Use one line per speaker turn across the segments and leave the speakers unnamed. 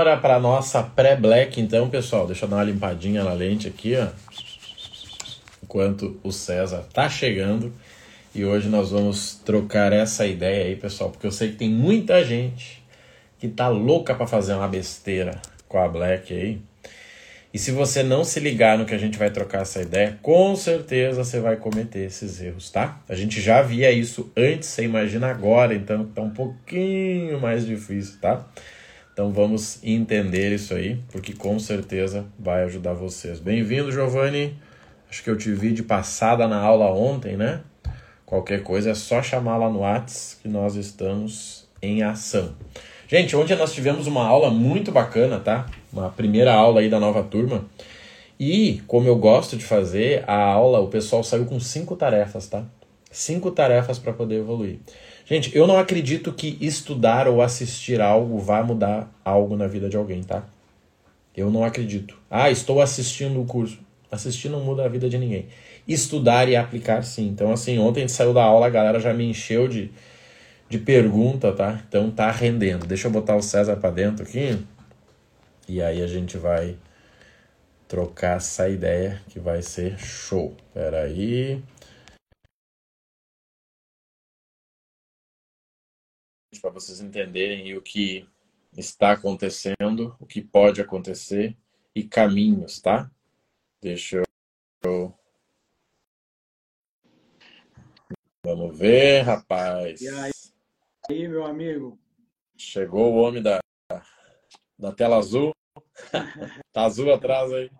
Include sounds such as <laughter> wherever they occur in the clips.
Bora para nossa pré-black, então, pessoal. Deixa eu dar uma limpadinha na lente aqui, ó. Enquanto o César tá chegando. E hoje nós vamos trocar essa ideia aí, pessoal, porque eu sei que tem muita gente que tá louca para fazer uma besteira com a Black aí. E se você não se ligar no que a gente vai trocar essa ideia, com certeza você vai cometer esses erros, tá? A gente já via isso antes, você imagina agora, então tá um pouquinho mais difícil, tá? Então vamos entender isso aí, porque com certeza vai ajudar vocês. Bem-vindo, Giovanni. Acho que eu te vi de passada na aula ontem, né? Qualquer coisa é só chamar lá no Whats que nós estamos em ação. Gente, ontem nós tivemos uma aula muito bacana, tá? Uma primeira aula aí da nova turma. E, como eu gosto de fazer, a aula, o pessoal saiu com cinco tarefas, tá? Cinco tarefas para poder evoluir. Gente, eu não acredito que estudar ou assistir algo vá mudar algo na vida de alguém, tá? Eu não acredito. Ah, estou assistindo o curso. Assistir não muda a vida de ninguém. Estudar e aplicar, sim. Então, assim, ontem a gente saiu da aula, a galera já me encheu de, de pergunta, tá? Então tá rendendo. Deixa eu botar o César para dentro aqui. E aí a gente vai trocar essa ideia que vai ser show. Pera aí. Para vocês entenderem o que está acontecendo, o que pode acontecer e caminhos, tá? Deixa eu Vamos ver, rapaz.
E aí, aí, meu amigo?
Chegou o homem da, da tela azul. <laughs> tá azul atrás aí.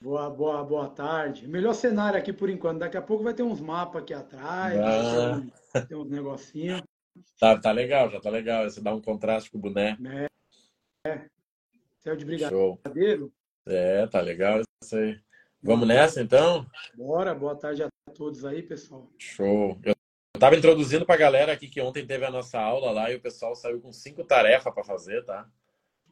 Boa, boa, boa tarde. Melhor cenário aqui por enquanto. Daqui a pouco vai ter uns mapas aqui atrás, ah. tem uns negocinhos.
Tá, tá legal, já tá legal. Você dá um contraste com o boné.
É. é. Céu de brigadeiro.
Show. É, tá legal isso aí. Vamos nessa então?
Bora, boa tarde a todos aí, pessoal.
Show. Eu estava introduzindo para a galera aqui que ontem teve a nossa aula lá e o pessoal saiu com cinco tarefas para fazer, tá?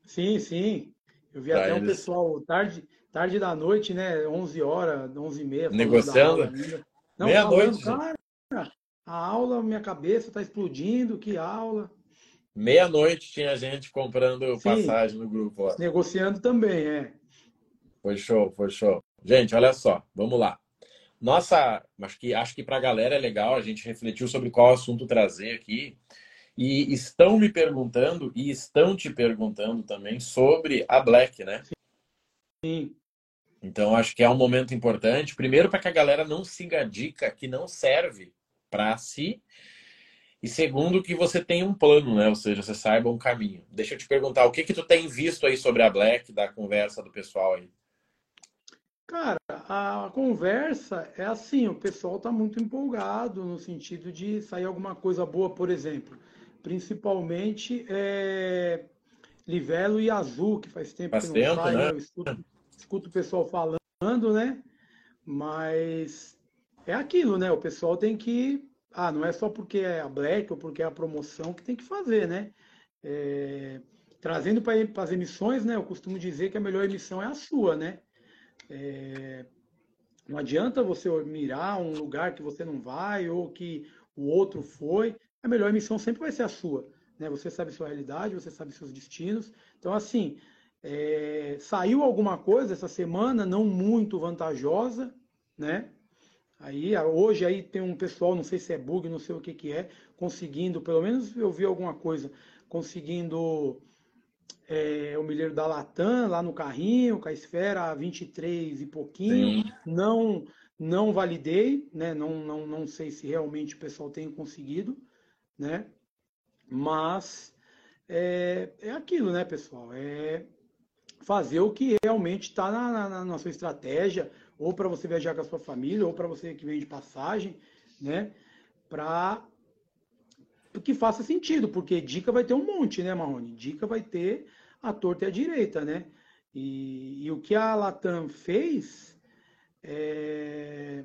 Sim, sim. Eu vi pra até eles... um pessoal tarde, tarde da noite, né? 11 horas, 11 e meia.
Negociando? Meia-noite.
Cara, a aula, minha cabeça está explodindo, que aula.
Meia-noite tinha gente comprando sim, passagem no grupo. Ó.
Negociando também, é.
Foi show, foi show. Gente, olha só, vamos lá. Nossa, acho que, acho que para a galera é legal, a gente refletiu sobre qual assunto trazer aqui. E estão me perguntando, e estão te perguntando também, sobre a Black, né?
Sim.
Então, acho que é um momento importante. Primeiro, para que a galera não siga a dica que não serve para si. E segundo, que você tenha um plano, né? Ou seja, você saiba um caminho. Deixa eu te perguntar, o que que tu tem visto aí sobre a Black, da conversa do pessoal aí?
Cara, a conversa é assim, o pessoal está muito empolgado no sentido de sair alguma coisa boa, por exemplo. Principalmente é, Livelo e Azul, que faz tempo
faz
que
não tempo, sai, né?
Eu escuto, escuto o pessoal falando, né? Mas é aquilo, né? O pessoal tem que. Ah, não é só porque é a Black ou porque é a promoção que tem que fazer, né? É, trazendo para as emissões, né? Eu costumo dizer que a melhor emissão é a sua, né? É, não adianta você mirar um lugar que você não vai ou que o outro foi. A melhor emissão sempre vai ser a sua. Né? Você sabe sua realidade, você sabe seus destinos. Então, assim, é, saiu alguma coisa essa semana, não muito vantajosa, né? Aí, hoje aí tem um pessoal, não sei se é bug, não sei o que que é, conseguindo, pelo menos eu vi alguma coisa, conseguindo é, o milheiro da Latam lá no carrinho, com a esfera 23 e pouquinho. Sim. Não não validei, né? Não, não, não sei se realmente o pessoal tem conseguido, né? Mas é, é aquilo, né, pessoal? É fazer o que realmente está na, na, na, sua estratégia, ou para você viajar com a sua família, ou para você que vem de passagem, né? Para que faça sentido, porque dica vai ter um monte, né, Marrone? Dica vai ter a torta e a direita, né? E, e o que a Latam fez, é,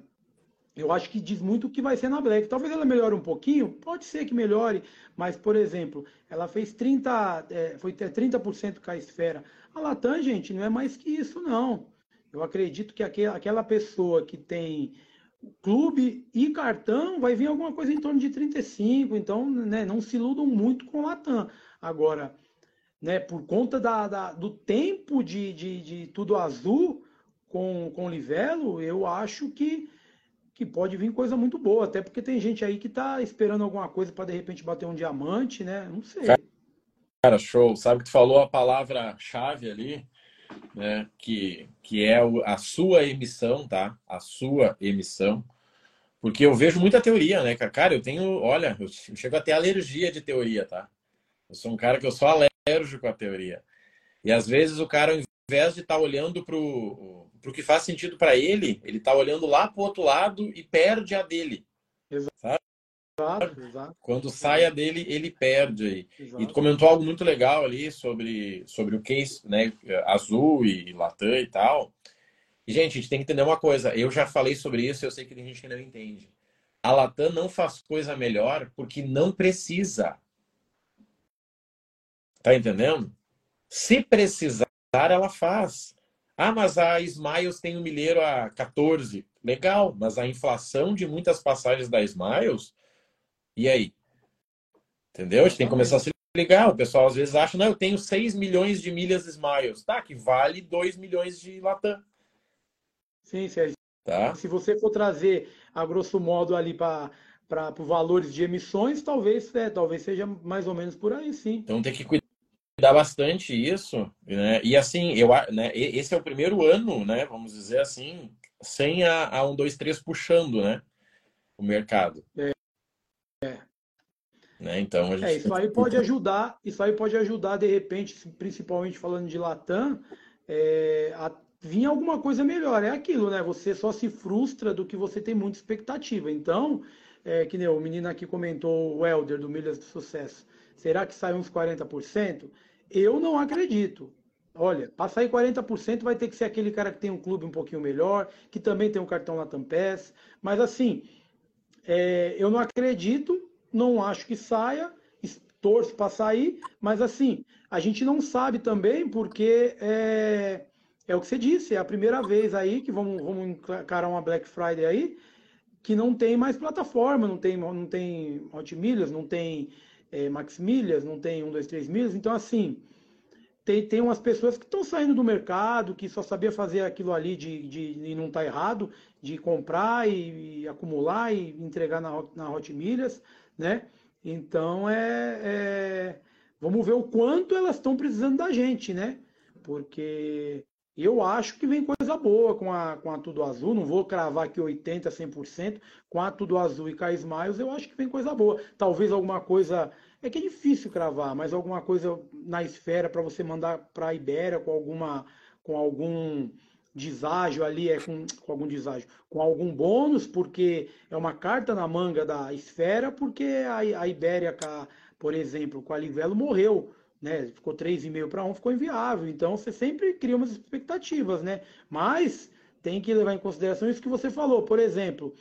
eu acho que diz muito o que vai ser na Black. Talvez ela melhore um pouquinho, pode ser que melhore, mas, por exemplo, ela fez 30%, é, foi 30% com a esfera. A Latam, gente, não é mais que isso, não. Eu acredito que aquela pessoa que tem clube e cartão vai vir alguma coisa em torno de 35, então né, não se iludam muito com a Latam. Agora, né, por conta da, da do tempo de, de, de, tudo azul com, com livelo, eu acho que, que pode vir coisa muito boa, até porque tem gente aí que está esperando alguma coisa para de repente bater um diamante, né? Não sei.
Cara, show. Sabe que tu falou a palavra-chave ali, né? Que, que é a sua emissão, tá? A sua emissão. Porque eu vejo muita teoria, né, cara? Eu tenho, olha, eu chego a ter alergia de teoria, tá? Eu sou um cara que eu sou alérgico à teoria. E às vezes o cara, ao invés de estar tá olhando para o que faz sentido para ele, ele está olhando lá para o outro lado e perde a dele.
Exato. Sabe? Exato, exato.
Quando sai a dele, ele perde aí. Exato. E tu comentou algo muito legal ali sobre, sobre o case, né? Azul e Latam e tal. E, gente, a gente tem que entender uma coisa. Eu já falei sobre isso, eu sei que tem gente que não entende. A Latam não faz coisa melhor porque não precisa. Tá entendendo? Se precisar, ela faz. Ah, mas a Smiles tem um milheiro a 14. Legal, mas a inflação de muitas passagens da Smiles, e aí? Entendeu? A gente tem que começar a se ligar. O pessoal às vezes acha, não, eu tenho 6 milhões de milhas Smiles. Tá, que vale 2 milhões de Latam.
Sim, Sérgio. Tá? Se você for trazer, a grosso modo, ali para para valores de emissões, talvez, é, talvez seja mais ou menos por aí, sim.
Então tem que cuidar bastante isso, né? E assim, eu, né, esse é o primeiro ano, né? Vamos dizer assim, sem a, a 1, 2, 3 puxando, né? O mercado.
É. é.
Né? Então,
gente... é, isso aí pode ajudar, isso aí pode ajudar, de repente, principalmente falando de Latam, é, a vinha alguma coisa melhor. É aquilo, né? Você só se frustra do que você tem muita expectativa. Então, é, que nem o menino aqui comentou, o Helder, do Milhas de Sucesso. Será que sai uns 40%? Eu não acredito. Olha, para sair 40% vai ter que ser aquele cara que tem um clube um pouquinho melhor, que também tem um cartão Latam Pass. Mas assim, é, eu não acredito, não acho que saia, torço para sair, mas assim, a gente não sabe também porque é, é o que você disse, é a primeira vez aí que vamos, vamos encarar uma Black Friday aí, que não tem mais plataforma, não tem, não tem Hot Milhas, não tem é, Max Milhas, não tem 1, 2, 3 milhas. Então, assim, tem, tem umas pessoas que estão saindo do mercado, que só sabia fazer aquilo ali de, de, e não está errado, de comprar e, e, acumular e entregar na, na Hot Milhas, né? Então, é, é, vamos ver o quanto elas estão precisando da gente, né? Porque eu acho que vem coisa boa com a, com a Tudo Azul. Não vou cravar aqui 80%, 100%. Com a Tudo Azul e com a eu acho que vem coisa boa. Talvez alguma coisa. É que é difícil cravar, mas alguma coisa na esfera para você mandar para a Ibéria com alguma com algum deságio ali, é com, com algum deságio, com algum bônus, porque é uma carta na manga da esfera, porque a, a Ibéria, por exemplo, com a Livelo morreu né? Ficou 3,5 para 1, ficou inviável. Então você sempre cria umas expectativas, né? Mas tem que levar em consideração isso que você falou. Por exemplo,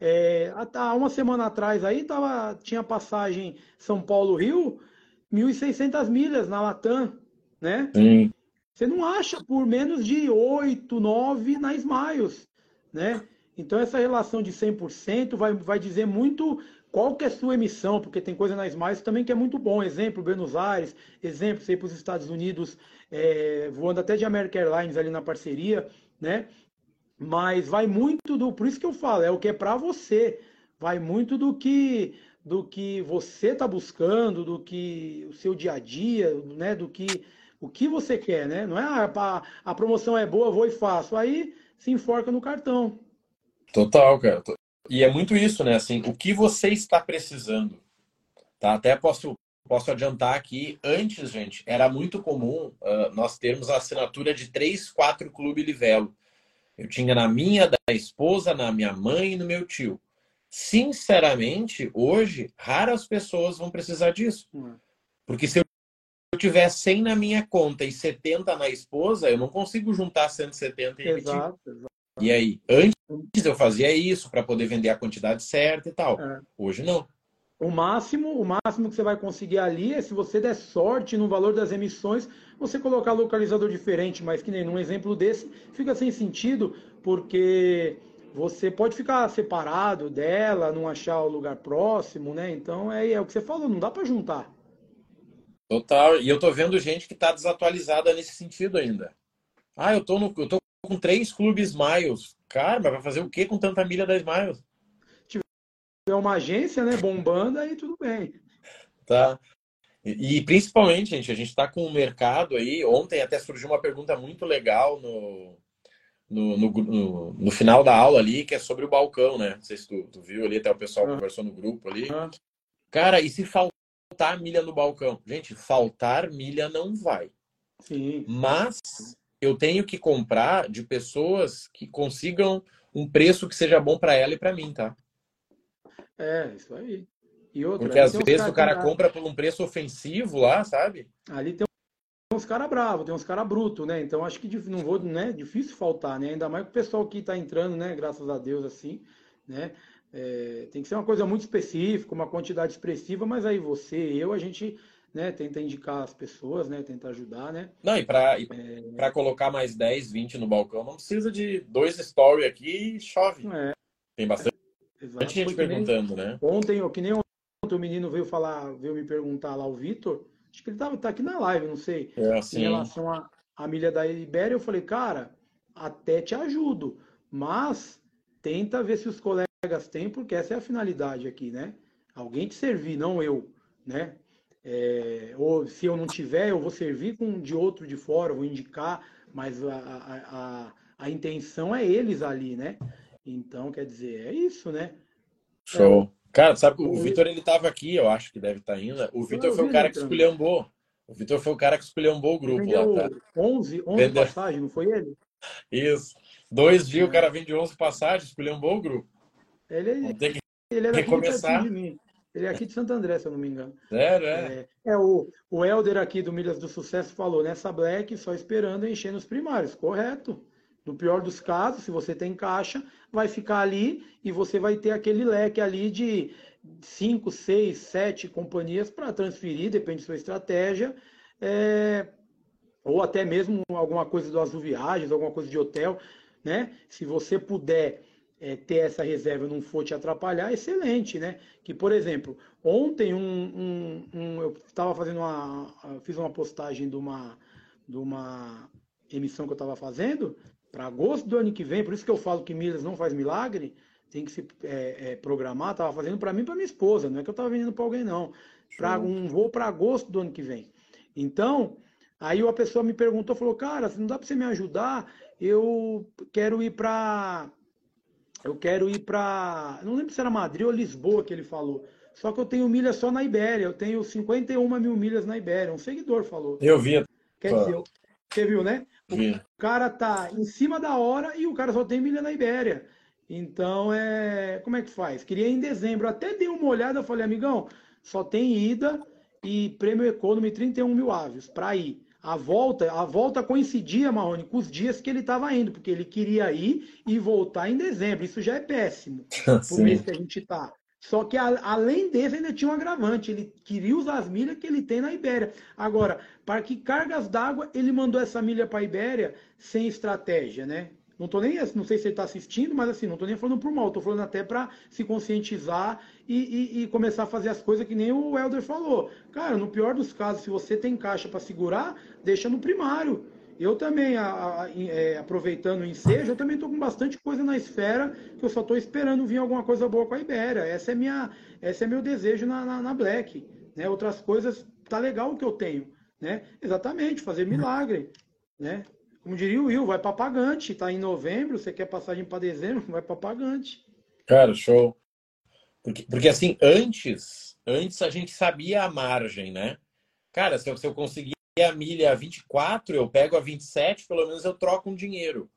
é, há uma semana atrás aí tava, tinha passagem São Paulo-Rio, 1.600 milhas na Latam, né?
Sim.
Você não acha por menos de 8, 9 na Smiles, né? Então essa relação de 100% vai, vai dizer muito qual que é a sua emissão, porque tem coisa na Smiles também que é muito bom. Exemplo, Buenos Aires, exemplo, sei para os Estados Unidos, é, voando até de American Airlines ali na parceria, né? Mas vai muito do, por isso que eu falo, é o que é para você. Vai muito do que do que você está buscando, do que o seu dia a dia, né? Do que o que você quer, né? Não é ah, a, a promoção é boa, vou e faço. Aí se enforca no cartão.
Total, cara. E é muito isso, né? Assim, o que você está precisando. Tá? Até posso, posso adiantar aqui, antes, gente, era muito comum uh, nós termos a assinatura de três, quatro clube Livelo. Eu tinha na minha, da esposa, na minha mãe e no meu tio. Sinceramente, hoje, raras pessoas vão precisar disso. Hum. Porque se eu tiver 100 na minha conta e 70 na esposa, eu não consigo juntar 170 e emitir. Exato, exato. E aí, antes eu fazia isso para poder vender a quantidade certa e tal. É. Hoje não.
O máximo, o máximo que você vai conseguir ali é se você der sorte no valor das emissões, você colocar localizador diferente, mas que nem num exemplo desse, fica sem sentido, porque você pode ficar separado dela, não achar o lugar próximo, né? Então é, é o que você falou, não dá para juntar.
Total. E eu tô vendo gente que tá desatualizada nesse sentido ainda. Ah, eu tô, no, eu tô com três clubes Miles. Cara, mas vai fazer o que com tanta milha da Smiles?
É uma agência, né, bombando, aí tudo bem.
Tá. E, e principalmente, gente, a gente está com o mercado aí. Ontem até surgiu uma pergunta muito legal no, no, no, no, no, final da aula ali, que é sobre o balcão, né? Não sei se tu, tu viu ali, até o pessoal uhum. conversou no grupo ali. Uhum. Cara, e se faltar milha no balcão? Gente, faltar milha não vai.
Sim.
Mas eu tenho que comprar de pessoas que consigam um preço que seja bom para ela e para mim, tá?
É, isso aí.
Outra, Porque às vezes o cara compra por um preço ofensivo lá, sabe?
Ali tem uns caras bravos, tem uns caras brutos, né? Então acho que não vou, né? Difícil faltar, né? Ainda mais o pessoal que está entrando, né? Graças a Deus, assim, né? É, tem que ser uma coisa muito específica, uma quantidade expressiva, mas aí você, eu, a gente né, tenta indicar as pessoas, né, tenta ajudar, né?
Não, e para é... colocar mais 10, 20 no balcão, não precisa de dois story aqui e chove. É. Tem bastante é, gente perguntando,
nem,
né?
Ontem, que nem o menino veio falar, veio me perguntar lá, o Vitor, acho que ele tava, tá aqui na live, não sei,
é, assim.
em relação à, à milha da Ibéria, eu falei, cara, até te ajudo, mas tenta ver se os colegas têm, porque essa é a finalidade aqui, né? Alguém te servir, não eu, né? É, ou se eu não tiver, eu vou servir com de outro de fora, vou indicar, mas a, a, a, a intenção é eles ali, né? Então, quer dizer, é isso, né?
Show. É, cara, sabe, o, o Vitor ele tava aqui, eu acho que deve estar tá ainda. O Vitor foi o cara que esculhambou. O Vitor foi o cara que esculhambou o grupo
Vendeu
lá,
tá? 11, 11 Vendeu... passagens, não foi ele?
Isso. Dois dias é. o cara vende 11 passagens, esculhambou o grupo.
Ele, é, ele é daqui de mim. Ele é aqui de Santo André, se eu não me engano.
Sério, é?
É, é o, o Helder aqui do Milhas do Sucesso falou, nessa Black, só esperando encher nos primários. Correto. No pior dos casos, se você tem caixa, vai ficar ali e você vai ter aquele leque ali de 5, 6, 7 companhias para transferir, depende da sua estratégia. É, ou até mesmo alguma coisa do Azul Viagens, alguma coisa de hotel, né? Se você puder é, ter essa reserva não for te atrapalhar, excelente, né? Que, por exemplo, ontem um, um, um eu estava fazendo uma. fiz uma postagem de uma, de uma emissão que eu estava fazendo para agosto do ano que vem, por isso que eu falo que milhas não faz milagre, tem que se é, é, programar, estava fazendo para mim e para minha esposa, não é que eu estava vendendo para alguém, não. Para um voo para agosto do ano que vem. Então, aí uma pessoa me perguntou, falou, cara, se não dá para você me ajudar, eu quero ir para eu quero ir para. Não lembro se era Madrid ou Lisboa que ele falou. Só que eu tenho milhas só na Ibéria. Eu tenho 51 mil milhas na Ibéria. Um seguidor falou.
Eu vi.
Quer dizer, você viu, né? O cara tá em cima da hora e o cara só tem milha na Ibéria. Então, é... como é que faz? Queria ir em dezembro. Até dei uma olhada, falei, amigão, só tem ida e prêmio economy 31 mil aves para ir. A volta, a volta coincidia, Marrone, com os dias que ele estava indo, porque ele queria ir e voltar em dezembro. Isso já é péssimo <laughs> pro mês que a gente está. Só que a, além desse ainda tinha um agravante. Ele queria usar as milhas que ele tem na Ibéria. Agora, para que cargas d'água ele mandou essa milha para a Ibéria sem estratégia, né? Não tô nem, não sei se ele está assistindo, mas assim, não tô nem falando por mal, tô falando até para se conscientizar e, e, e, começar a fazer as coisas que nem o Helder falou. Cara, no pior dos casos, se você tem caixa para segurar, deixa no primário. Eu também, a, a, é, aproveitando o ensejo, eu também estou com bastante coisa na esfera que eu só estou esperando vir alguma coisa boa com a Ibéria. Essa é minha, esse é meu desejo na, na, na Black. Né? Outras coisas, tá legal o que eu tenho. Né? Exatamente, fazer milagre. Né? Como diria o Will, vai para pagante. Está em novembro, você quer passagem para dezembro, <laughs> vai para pagante.
Cara, show. Porque, porque assim, antes, antes a gente sabia a margem, né? Cara, se eu, se eu conseguir a milha a 24, eu pego a 27, pelo menos eu troco um dinheiro.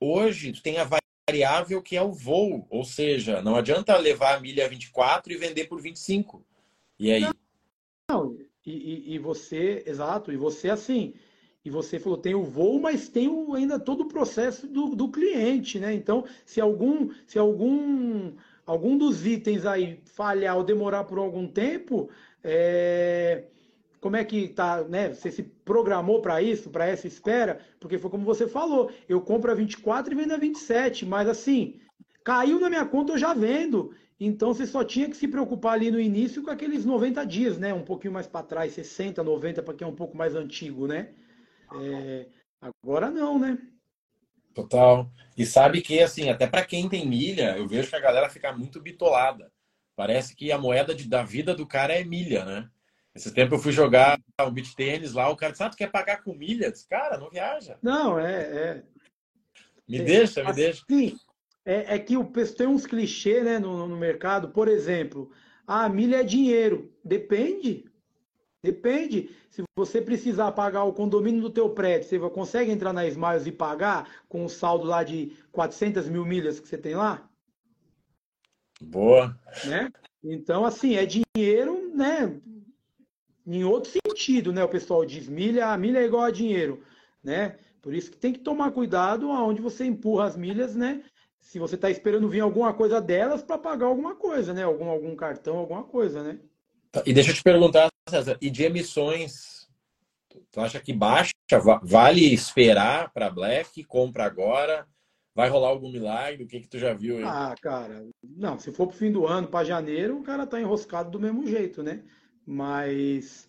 Hoje, tu tem a variável que é o voo, ou seja, não adianta levar a milha a 24 e vender por 25. E aí?
Não, e, e, você, exato, e você assim, e você falou, tem o voo, mas tem o, ainda todo o processo do, do cliente, né? Então, se algum, se algum, algum dos itens aí falhar ou demorar por algum tempo, é, como é que tá, né? Você se programou para isso, para essa espera? Porque foi como você falou, eu compro a 24 e vendo a 27, mas assim, Caiu na minha conta, eu já vendo. Então você só tinha que se preocupar ali no início com aqueles 90 dias, né? Um pouquinho mais para trás, 60, 90, para quem é um pouco mais antigo, né? É... Agora não, né?
Total. E sabe que, assim, até para quem tem milha, eu vejo que a galera fica muito bitolada. Parece que a moeda de, da vida do cara é milha, né? Esse tempo eu fui jogar um beat tênis lá, o cara disse, ah, tu quer pagar com milhas? Cara, não viaja.
Não, é... é...
Me é, deixa, me
assim,
deixa.
Sim, é, é, que o, tem uns clichês né, no, no mercado, por exemplo, a ah, milha é dinheiro. Depende. Depende. Se você precisar pagar o condomínio do teu prédio, você consegue entrar na Smiles e pagar com o saldo lá de 400 mil milhas que você tem lá?
Boa.
Né? Então, assim, é dinheiro, né? Em outro sentido, né? O pessoal diz milha, a milha é igual a dinheiro, né? Por isso que tem que tomar cuidado aonde você empurra as milhas, né? Se você está esperando vir alguma coisa delas para pagar alguma coisa, né? Algum, algum cartão, alguma coisa, né?
E deixa eu te perguntar, César, e de emissões, tu acha que baixa? Vale esperar para Black? Compra agora? Vai rolar algum milagre? O que que tu já viu aí?
Ah, cara, não, se for pro fim do ano, para janeiro, o cara tá enroscado do mesmo jeito, né? Mas,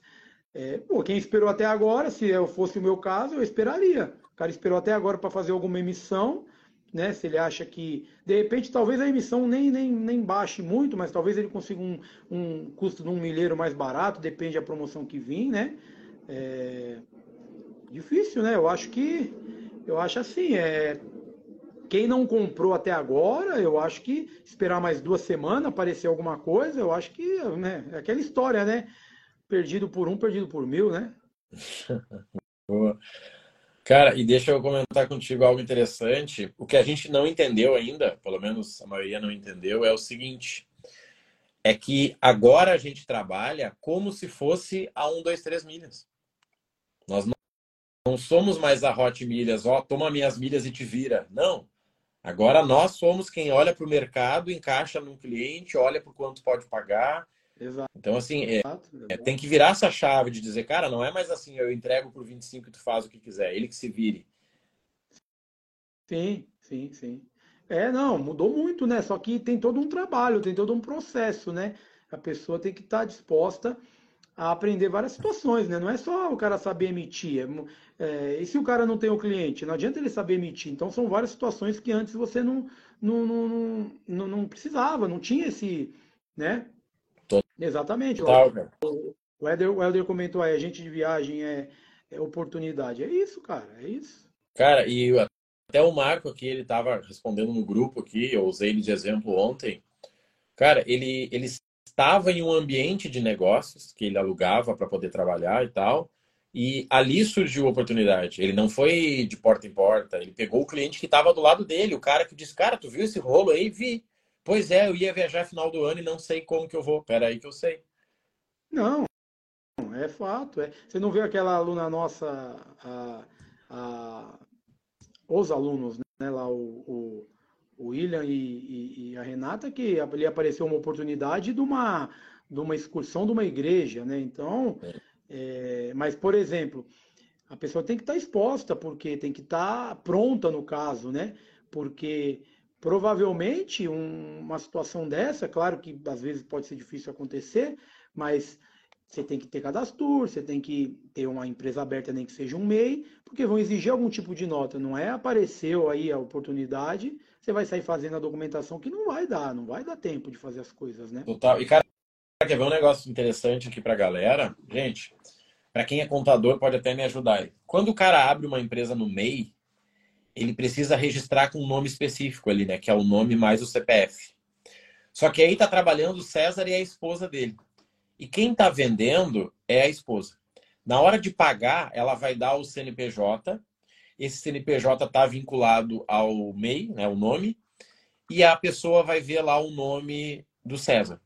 é, pô, quem esperou até agora, se eu fosse o meu caso, eu esperaria. O cara esperou até agora para fazer alguma emissão, né? Se ele acha que, de repente, talvez a emissão nem, nem, nem baixe muito, mas talvez ele consiga um, um custo de um milheiro mais barato, depende da promoção que vir, né? É... Difícil, né? Eu acho que, eu acho assim, é... quem não comprou até agora, eu acho que esperar mais duas semanas, aparecer alguma coisa, eu acho que, né? É aquela história, né? Perdido por um, perdido por mil, né? <laughs>
Boa. Cara, e deixa eu comentar contigo algo interessante. O que a gente não entendeu ainda, pelo menos a maioria não entendeu, é o seguinte: é que agora a gente trabalha como se fosse a 1, 2, 3 milhas. Nós não, somos mais a Hot Milhas, ó, toma minhas milhas e te vira. Não. Agora nós somos quem olha para o mercado, encaixa num cliente, olha por quanto pode pagar, Exato. Então, assim, é, é, tem que virar essa chave de dizer, cara, não é mais assim, eu entrego por 25 e tu faz o que quiser, ele que se vire.
Sim, sim, sim. É, não, mudou muito, né? Só que tem todo um trabalho, tem todo um processo, né? A pessoa tem que estar tá disposta a aprender várias situações, né? Não é só o cara saber emitir. É, é, e se o cara não tem o cliente? Não adianta ele saber emitir. Então, são várias situações que antes você não, não, não, não, não precisava, não tinha esse, né? Exatamente. Total, o, o, Eder comentou aí, agente de viagem é, é oportunidade. É isso, cara, é isso.
Cara, e até o Marco aqui, ele estava respondendo no grupo aqui, eu usei ele de exemplo ontem. Cara, ele, ele estava em um ambiente de negócios que ele alugava para poder trabalhar e tal. E ali surgiu a oportunidade. Ele não foi de porta em porta, ele pegou o cliente que estava do lado dele, o cara que disse: Cara, tu viu esse rolo aí? Vi. Pois é, eu ia viajar final do ano e não sei como que eu vou. Pera aí que eu sei.
Não, é fato. É. Você não viu aquela aluna nossa, a, a, os alunos, né? Lá o, o, o William e, e, e, a Renata, que ali apareceu uma oportunidade de uma, de uma excursão de uma igreja, né? Então, é. É, mas, por exemplo, a pessoa tem que estar exposta, porque tem que estar pronta no caso, né? Porque Provavelmente, um, uma situação dessa, claro que às vezes pode ser difícil acontecer, mas você tem que ter cadastro, você tem que ter uma empresa aberta, nem que seja um MEI, porque vão exigir algum tipo de nota. Não é apareceu aí a oportunidade, você vai sair fazendo a documentação que não vai dar, não vai dar tempo de fazer as coisas, né?
Total. E, cara, quer ver um negócio interessante aqui pra galera? Gente, para quem é contador, pode até me ajudar. Quando o cara abre uma empresa no MEI, ele precisa registrar com um nome específico ali, né? Que é o nome mais o CPF. Só que aí tá trabalhando o César e a esposa dele. E quem tá vendendo é a esposa. Na hora de pagar, ela vai dar o CNPJ. Esse CNPJ tá vinculado ao MEI, né? O nome. E a pessoa vai ver lá o nome do César.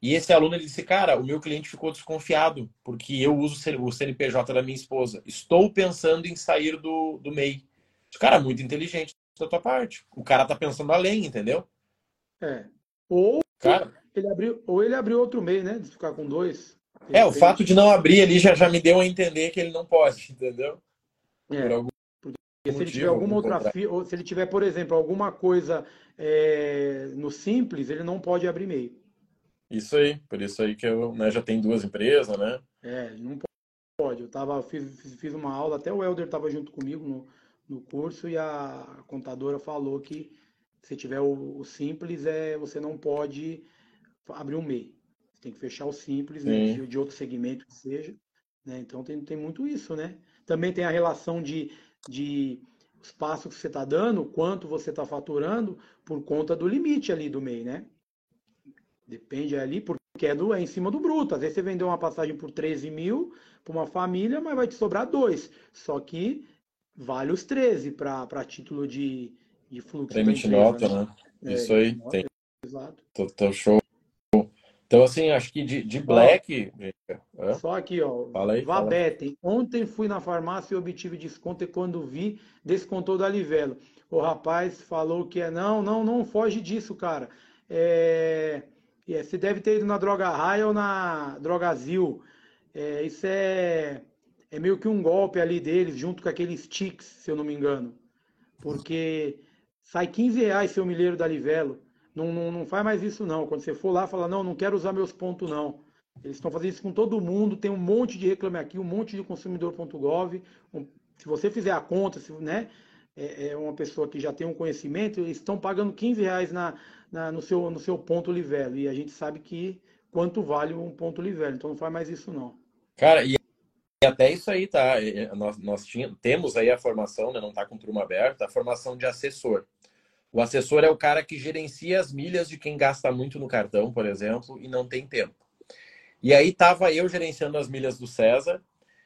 E esse aluno ele disse, cara, o meu cliente ficou desconfiado porque eu uso o CNPJ da minha esposa. Estou pensando em sair do, do MEI. Cara, muito inteligente da tua parte. O cara tá pensando além, entendeu?
É. Ou cara, ele abriu, ou ele abriu outro meio, né? De ficar com dois.
É, o fato de não abrir ali já, já me deu a entender que ele não pode, <laughs> entendeu?
É. Por algum... se ele tiver alguma outra ou se ele tiver, por exemplo, alguma coisa é, no simples, ele não pode abrir MEI.
Isso aí, por isso aí que eu né, já tenho duas empresas, né?
É, não pode. Eu tava, fiz, fiz uma aula, até o Helder estava junto comigo no, no curso e a contadora falou que se tiver o, o simples, é, você não pode abrir um MEI. Você tem que fechar o simples, né, de outro segmento que seja. Né? Então tem, tem muito isso, né? Também tem a relação de, de os passos que você está dando, quanto você está faturando, por conta do limite ali do MEI, né? Depende ali, porque é, do, é em cima do bruto. Às vezes você vendeu uma passagem por 13 mil para uma família, mas vai te sobrar dois. Só que vale os 13 para título de, de fluxo.
Emite nota, né? né? É, Isso aí. Nota, tem. Exato. Tô show. Então, assim, acho que de, de black.
É? Só aqui, ó. Fala aí. Vabete. Ontem fui na farmácia e obtive desconto e quando vi, descontou da Livelo. O rapaz falou que é. Não, não, não foge disso, cara. É, é, você deve ter ido na Droga Raia ou na Drogazil. É, isso é, é meio que um golpe ali deles, junto com aqueles sticks, se eu não me engano. Porque sai 15 reais seu milheiro da Livelo. Não, não, não faz mais isso não. Quando você for lá, fala, não, não quero usar meus pontos não. Eles estão fazendo isso com todo mundo, tem um monte de reclame aqui, um monte de consumidor.gov. Um, se você fizer a conta, se, né, é, é, uma pessoa que já tem um conhecimento, eles estão pagando 15 reais na, na, no, seu, no seu ponto livelo. E a gente sabe que quanto vale um ponto livelo. Então não faz mais isso não.
Cara, e até isso aí, tá? Nós, nós tínhamos, temos aí a formação, né? não está com turma aberta, a formação de assessor. O assessor é o cara que gerencia as milhas de quem gasta muito no cartão, por exemplo, e não tem tempo. E aí tava eu gerenciando as milhas do César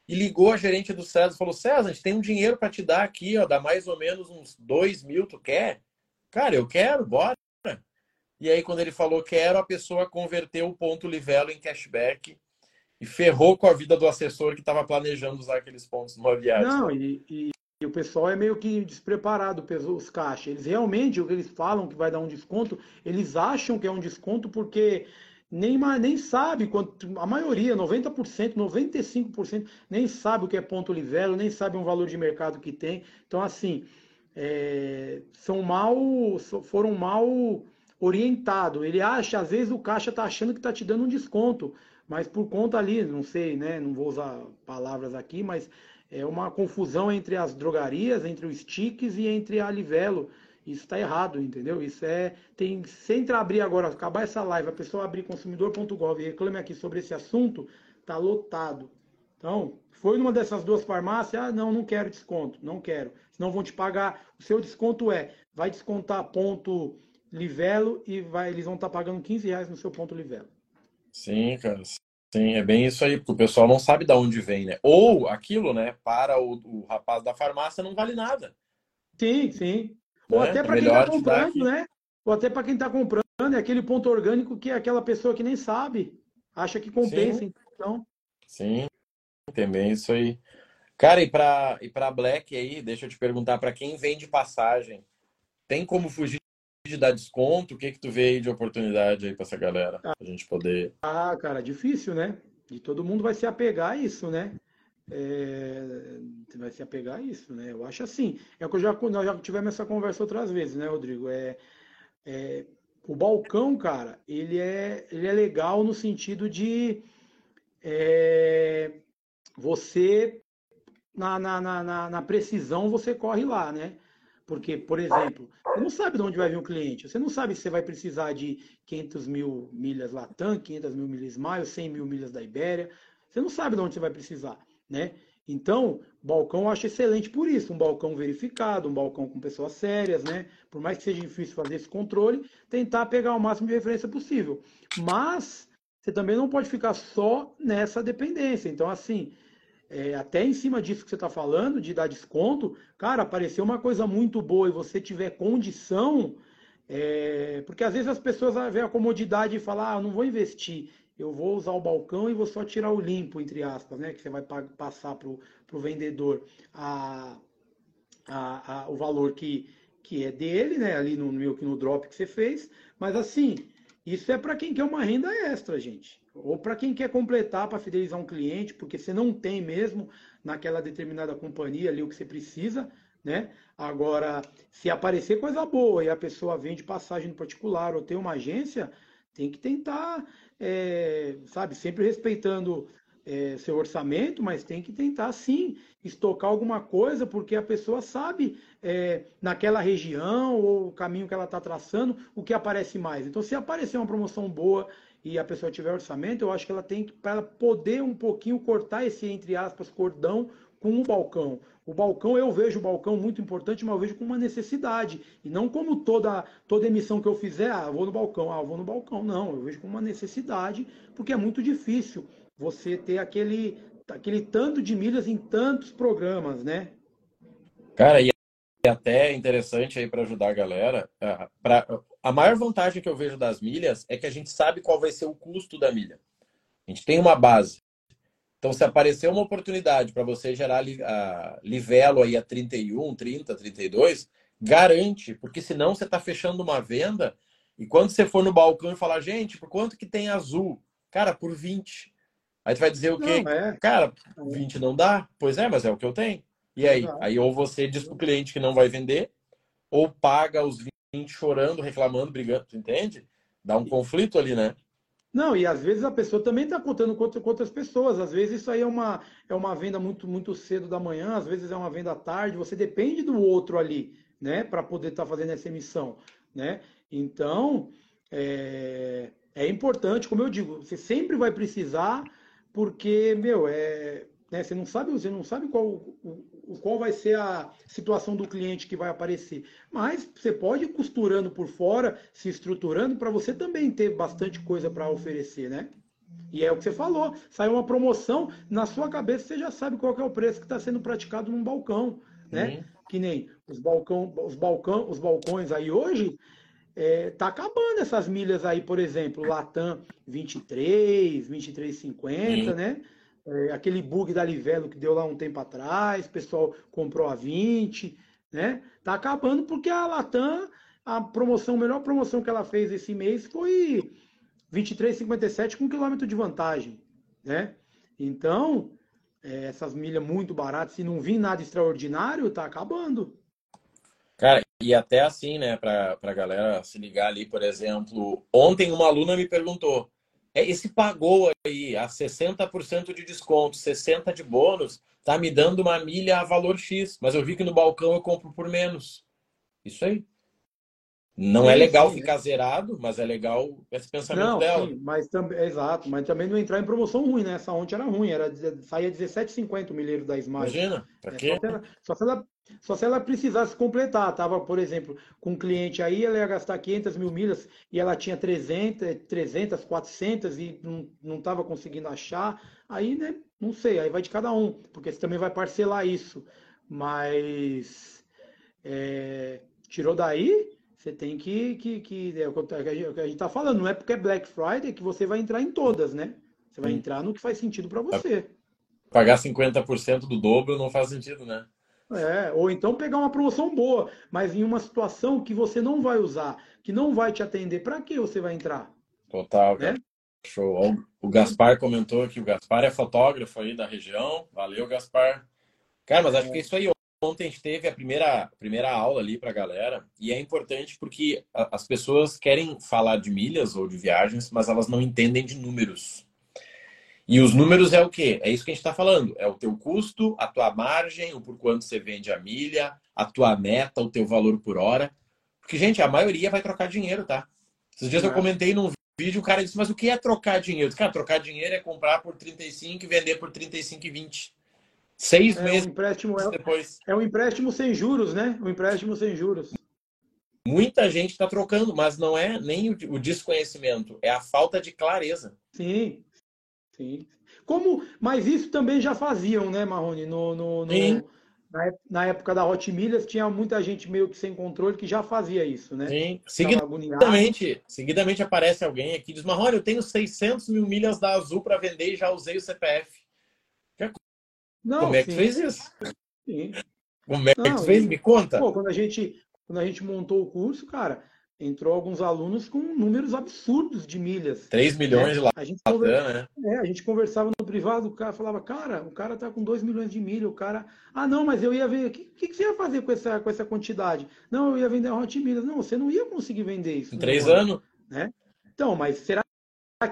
e ligou a gerente do César e falou: César, a gente tem um dinheiro para te dar aqui, ó, dá mais ou menos uns dois mil, tu quer? Cara, eu quero, bora. E aí, quando ele falou quero, a pessoa converteu o ponto Livelo em cashback e ferrou com a vida do assessor que estava planejando usar aqueles pontos numa viagem.
Não, e, e, e o pessoal é meio que despreparado, os caixas. Eles realmente, o que eles falam que vai dar um desconto, eles acham que é um desconto porque nem, nem sabe, quanto, a maioria, 90%, 95%, nem sabe o que é ponto livelo, nem sabe um valor de mercado que tem. Então, assim, é, são mal, foram mal orientados. Ele acha, às vezes o caixa está achando que está te dando um desconto, mas por conta ali, não sei, né? Não vou usar palavras aqui, mas é uma confusão entre as drogarias, entre os sticks e entre a Livelo. Isso está errado, entendeu? Isso é. Tem, se abrir agora, acabar essa live, a pessoa abrir consumidor.gov e reclame aqui sobre esse assunto, tá lotado. Então, foi numa dessas duas farmácias, ah, não, não quero desconto, não quero. Senão vão te pagar. O seu desconto é, vai descontar ponto Livelo e vai, eles vão estar tá pagando 15 reais no seu ponto Livelo.
Sim, cara. Sim, é bem isso aí, porque o pessoal não sabe de onde vem, né? Ou aquilo, né, para o, o rapaz da farmácia não vale nada.
Sim, sim. Ou né? até para é quem está comprando, né? Ou até para quem está comprando, é aquele ponto orgânico que é aquela pessoa que nem sabe, acha que compensa, sim. então.
Sim, também isso aí. Cara, e para e para Black aí, deixa eu te perguntar, para quem vende passagem, tem como fugir de dar desconto? O que que tu vê aí de oportunidade aí para essa galera? Pra gente poder.
Ah, cara, difícil, né? E todo mundo vai se apegar a isso, né? É... vai se apegar a isso, né? Eu acho assim. É o que eu já, nós já tivemos essa conversa outras vezes, né, Rodrigo? É, é, o balcão, cara, ele é, ele é legal no sentido de é, você, na, na, na, na precisão, você corre lá, né? Porque, por exemplo, você não sabe de onde vai vir um cliente. Você não sabe se você vai precisar de 500 mil milhas Latam, 500 mil milhas Miles, 100 mil milhas da Ibéria. Você não sabe de onde você vai precisar, né? Então, balcão eu acho excelente por isso. Um balcão verificado, um balcão com pessoas sérias, né? Por mais que seja difícil fazer esse controle, tentar pegar o máximo de referência possível. Mas, você também não pode ficar só nessa dependência. Então, assim, é, até em cima disso que você está falando, de dar desconto, cara, apareceu uma coisa muito boa e você tiver condição, é, porque às vezes as pessoas veem a comodidade e falam, ah, não vou investir, eu vou usar o balcão e vou só tirar o limpo, entre aspas, né? Que você vai passar para o vendedor a, a, a, o valor que, que é dele, né? Ali no, no, no drop que você fez. Mas assim, isso é para quem quer uma renda extra, gente. Ou para quem quer completar para fidelizar um cliente, porque você não tem mesmo naquela determinada companhia ali o que você precisa, né? Agora, se aparecer coisa boa e a pessoa vende passagem no particular ou tem uma agência, tem que tentar, é, sabe, sempre respeitando é, seu orçamento, mas tem que tentar sim estocar alguma coisa, porque a pessoa sabe é, naquela região ou o caminho que ela está traçando o que aparece mais. Então, se aparecer uma promoção boa e a pessoa tiver orçamento, eu acho que ela tem que, para poder um pouquinho cortar esse, entre aspas, cordão com o balcão. O balcão, eu vejo o balcão muito importante, mas eu vejo como uma necessidade. E não como toda, toda emissão que eu fizer, ah, eu vou no balcão, ah, eu vou no balcão. Não, eu vejo como uma necessidade, porque é muito difícil você ter aquele, aquele tanto de milhas em tantos programas, né?
Cara, e até interessante aí para ajudar a galera, é, pra, a maior vantagem que eu vejo das milhas é que a gente sabe qual vai ser o custo da milha. A gente tem uma base. Então, se aparecer uma oportunidade para você gerar a livelo aí a 31, 30, 32, garante, porque senão você está fechando uma venda e quando você for no balcão e falar, gente, por quanto que tem azul? Cara, por 20. Aí tu vai dizer o quê? Não, é. Cara, 20 não dá? Pois é, mas é o que eu tenho. E aí? Aí ou você diz pro cliente que não vai vender, ou paga os 20 chorando, reclamando, brigando, entende? Dá um conflito ali, né?
Não, e às vezes a pessoa também está contando com, outras pessoas. Às vezes isso aí é uma, é uma venda muito, muito cedo da manhã, às vezes é uma venda à tarde. Você depende do outro ali, né? Para poder estar tá fazendo essa emissão, né? Então, é, é importante, como eu digo, você sempre vai precisar, porque, meu, é, né, você não sabe, você não sabe qual, qual vai ser a situação do cliente que vai aparecer. Mas você pode ir costurando por fora, se estruturando, para você também ter bastante coisa para oferecer, né? E é o que você falou. Saiu uma promoção, na sua cabeça você já sabe qual é o preço que está sendo praticado num balcão, né? Que nem os, balcão, os, balcão, os balcões aí hoje, é, tá acabando essas milhas aí, por exemplo, Latam 23, 23,50, né? É, aquele bug da Livelo que deu lá um tempo atrás, o pessoal comprou a 20, né? Tá acabando porque a Latam, a promoção, a melhor promoção que ela fez esse mês foi 23,57 com quilômetro de vantagem, né? Então, é, essas milhas muito baratas, se não vir nada extraordinário, tá acabando.
Cara, e até assim, né, pra, pra galera se ligar ali, por exemplo, ontem uma aluna me perguntou, esse pagou aí a 60% de desconto, 60% de bônus, tá me dando uma milha a valor X, mas eu vi que no balcão eu compro por menos. Isso aí. Não sim, é legal sim, ficar né? zerado, mas é legal esse pensamento não, dela. Sim,
mas também, exato, mas também não entrar em promoção ruim, né? Essa ontem era ruim, era saía 17,50 o milheiro da Smart.
Imagina, pra é, quê?
Só se, ela, só, se ela, só se ela precisasse completar, tava, por exemplo, com um cliente aí, ela ia gastar 500 mil milhas e ela tinha 300, 300 400 e não, não tava conseguindo achar, aí, né, não sei, aí vai de cada um, porque você também vai parcelar isso, mas é, tirou daí você tem que. que, que é o que a gente está falando, não é porque é Black Friday que você vai entrar em todas, né? Você vai entrar no que faz sentido para você.
Pagar 50% do dobro não faz sentido, né?
É, ou então pegar uma promoção boa, mas em uma situação que você não vai usar, que não vai te atender, para que você vai entrar?
Total, né? Show. O Gaspar comentou que o Gaspar é fotógrafo aí da região. Valeu, Gaspar. Cara, mas acho que é isso aí. Ontem a gente teve a primeira, primeira aula ali para a galera e é importante porque as pessoas querem falar de milhas ou de viagens, mas elas não entendem de números. E os números é o quê? É isso que a gente está falando. É o teu custo, a tua margem, o por quanto você vende a milha, a tua meta, o teu valor por hora. Porque, gente, a maioria vai trocar dinheiro, tá? Esses dias é. eu comentei num vídeo, o cara disse, mas o que é trocar dinheiro? cara, trocar dinheiro é comprar por 35 e vender por 35,20. Seis
é
meses
um empréstimo, é, depois. É um empréstimo sem juros, né? Um empréstimo sem juros.
Muita gente está trocando, mas não é nem o desconhecimento, é a falta de clareza.
Sim, sim. Como, mas isso também já faziam, né, Marrone? No, no, no na, na, época da Hot Milhas, tinha muita gente meio que sem controle que já fazia isso, né?
Sim. Seguidamente, seguidamente aparece alguém aqui e diz: Marrone, eu tenho 600 mil milhas da Azul para vender e já usei o CPF. Não, Como é que sim. fez isso? Sim. Como é que Não, fez? Me conta.
Pô, quando a gente quando a gente montou o curso, cara, entrou alguns alunos com números absurdos de milhas.
3 milhões
né?
lá.
A gente, conversa, né? é, a gente conversava no privado, o cara falava, cara, o cara tá com 2 milhões de milhas, o cara. Ah, não, mas eu ia ver. O que, que, você ia fazer com essa, com essa quantidade? Não, eu ia vender Hot Milhas. Não, você não ia conseguir vender isso.
Em três anos?
Né? Então, mas será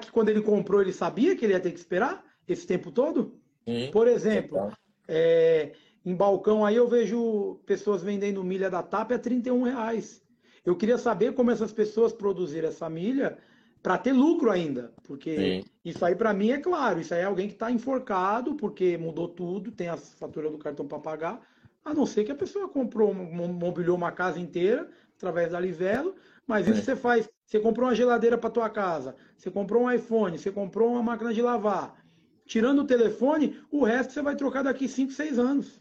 que quando ele comprou ele sabia que ele ia ter que esperar esse tempo todo?
Sim,
Por exemplo, é, em balcão aí eu vejo pessoas vendendo milha da TAP a 31 reais. Eu queria saber como essas pessoas produziram essa milha para ter lucro ainda, porque Sim. isso aí para mim é claro, isso aí é alguém que está enforcado porque mudou tudo, tem a fatura do cartão para pagar, a não ser que a pessoa comprou, mobiliou uma casa inteira através da Livelo, mas isso é. você faz, você comprou uma geladeira para tua casa, você comprou um iPhone, você comprou uma máquina de lavar, tirando o telefone, o resto você vai trocar daqui 5, 6 anos.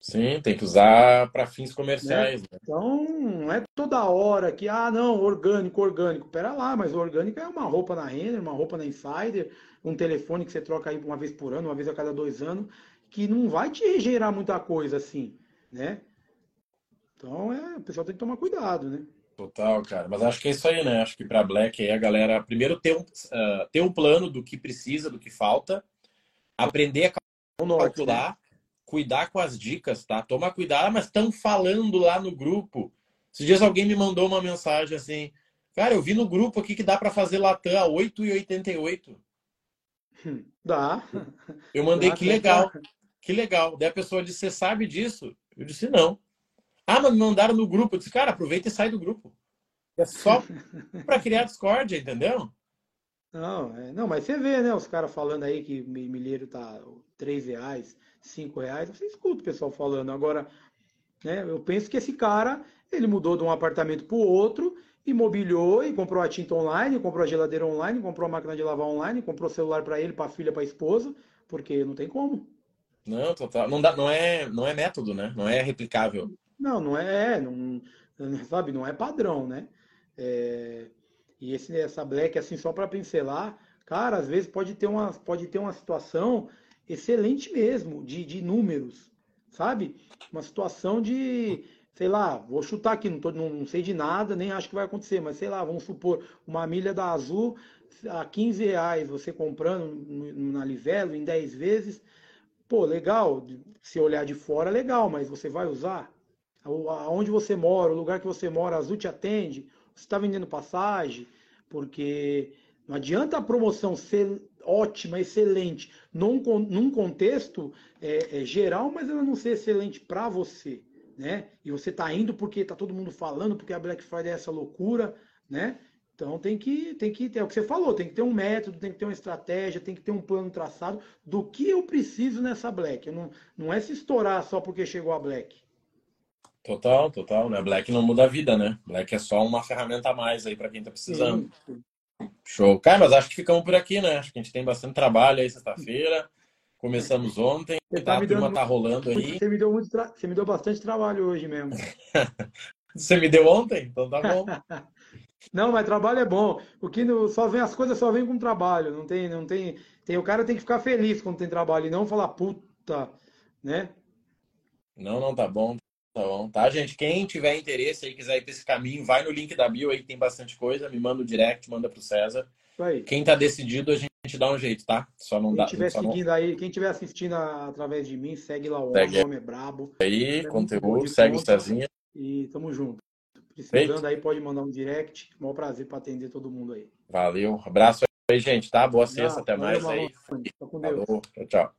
Sim, tem que usar para fins comerciais.
Né? Né? Então, não é toda hora que, ah, não, orgânico, orgânico. Pera lá, mas orgânico é uma roupa na Renner, uma roupa na Insider, um telefone que você troca aí uma vez por ano, uma vez a cada dois anos, que não vai te gerar muita coisa assim, né? Então, é, o pessoal tem que tomar cuidado, né?
Total, cara. Mas acho que é isso aí, né? Acho que para Black aí a galera primeiro ter um, uh, ter um plano do que precisa, do que falta, aprender a calcular. Né? Cuidar com as dicas, tá? Toma cuidado, mas estão falando lá no grupo. Esses dias alguém me mandou uma mensagem assim, cara, eu vi no grupo aqui que dá para fazer Latam a 8,88.
Dá.
Eu mandei, dá, que legal, dá. que legal. Daí a pessoa disse, você sabe disso? Eu disse, não. Ah, mas me mandaram no grupo. Eu disse, cara, aproveita e sai do grupo. É só <laughs> para criar discórdia, entendeu?
Não, é, não, mas você vê, né, os caras falando aí que milheiro tá 3 reais, cinco reais, você escuta o pessoal falando. Agora, né, eu penso que esse cara, ele mudou de um apartamento para o outro, imobiliou e comprou a tinta online, comprou a geladeira online, comprou a máquina de lavar online, comprou celular para ele, para a filha, para a esposa, porque não tem como.
Não, total. Não, dá, não, é, não é método, né? Não é replicável.
Não, não é, não, sabe, não é padrão, né? É, e esse, essa black, assim, só para pincelar, cara, às vezes pode ter uma, pode ter uma situação excelente mesmo, de, de números, sabe? Uma situação de, sei lá, vou chutar aqui, não, tô, não, não, sei de nada, nem acho que vai acontecer, mas sei lá, vamos supor, uma milha da Azul a 15 reais, você comprando na Livelo em 10 vezes, pô, legal, se olhar de fora, legal, mas você vai usar? Aonde você mora, o lugar que você mora, a Azul te atende? Você está vendendo passagem? Porque não adianta a promoção ser ótima, excelente, num, num contexto é, é, geral, mas ela não ser excelente para você, né? E você tá indo porque tá todo mundo falando, porque a Black Friday é essa loucura, né? Então tem que, tem que ter, é o que você falou, tem que ter um método, tem que ter uma estratégia, tem que ter um plano traçado do que eu preciso nessa Black. Não, não é se estourar só porque chegou a Black.
Total, total, né? Black não muda a vida, né? Black é só uma ferramenta a mais aí para quem tá precisando. Sim. Show. Cara, mas acho que ficamos por aqui, né? Acho que a gente tem bastante trabalho aí sexta-feira. Começamos ontem, tá, a turma tá rolando aí.
Você me, deu muito tra... você me deu bastante trabalho hoje mesmo. <laughs>
você me deu ontem? Então tá bom. <laughs>
não, mas trabalho é bom. O que no... só vem as coisas só vem com trabalho. Não tem, não tem, tem. O cara tem que ficar feliz quando tem trabalho e não falar puta, né?
Não, não tá bom. Bom, tá, gente? Quem tiver interesse aí, quiser ir para esse caminho, vai no link da bio aí que tem bastante coisa, me manda o direct, manda pro César. Aí. Quem tá decidido, a gente dá um jeito, tá?
Só não quem dá. Tiver seguindo não... aí, quem estiver assistindo através de mim, segue lá o segue. homem é brabo.
Aí, é conteúdo, segue o Cezinha.
E tamo junto. Precisando Feito. aí, pode mandar um direct. Maior prazer para atender todo mundo aí.
Valeu. Abraço aí, gente, tá? Boa sexta, até mais aí. Falou. Tchau, tchau.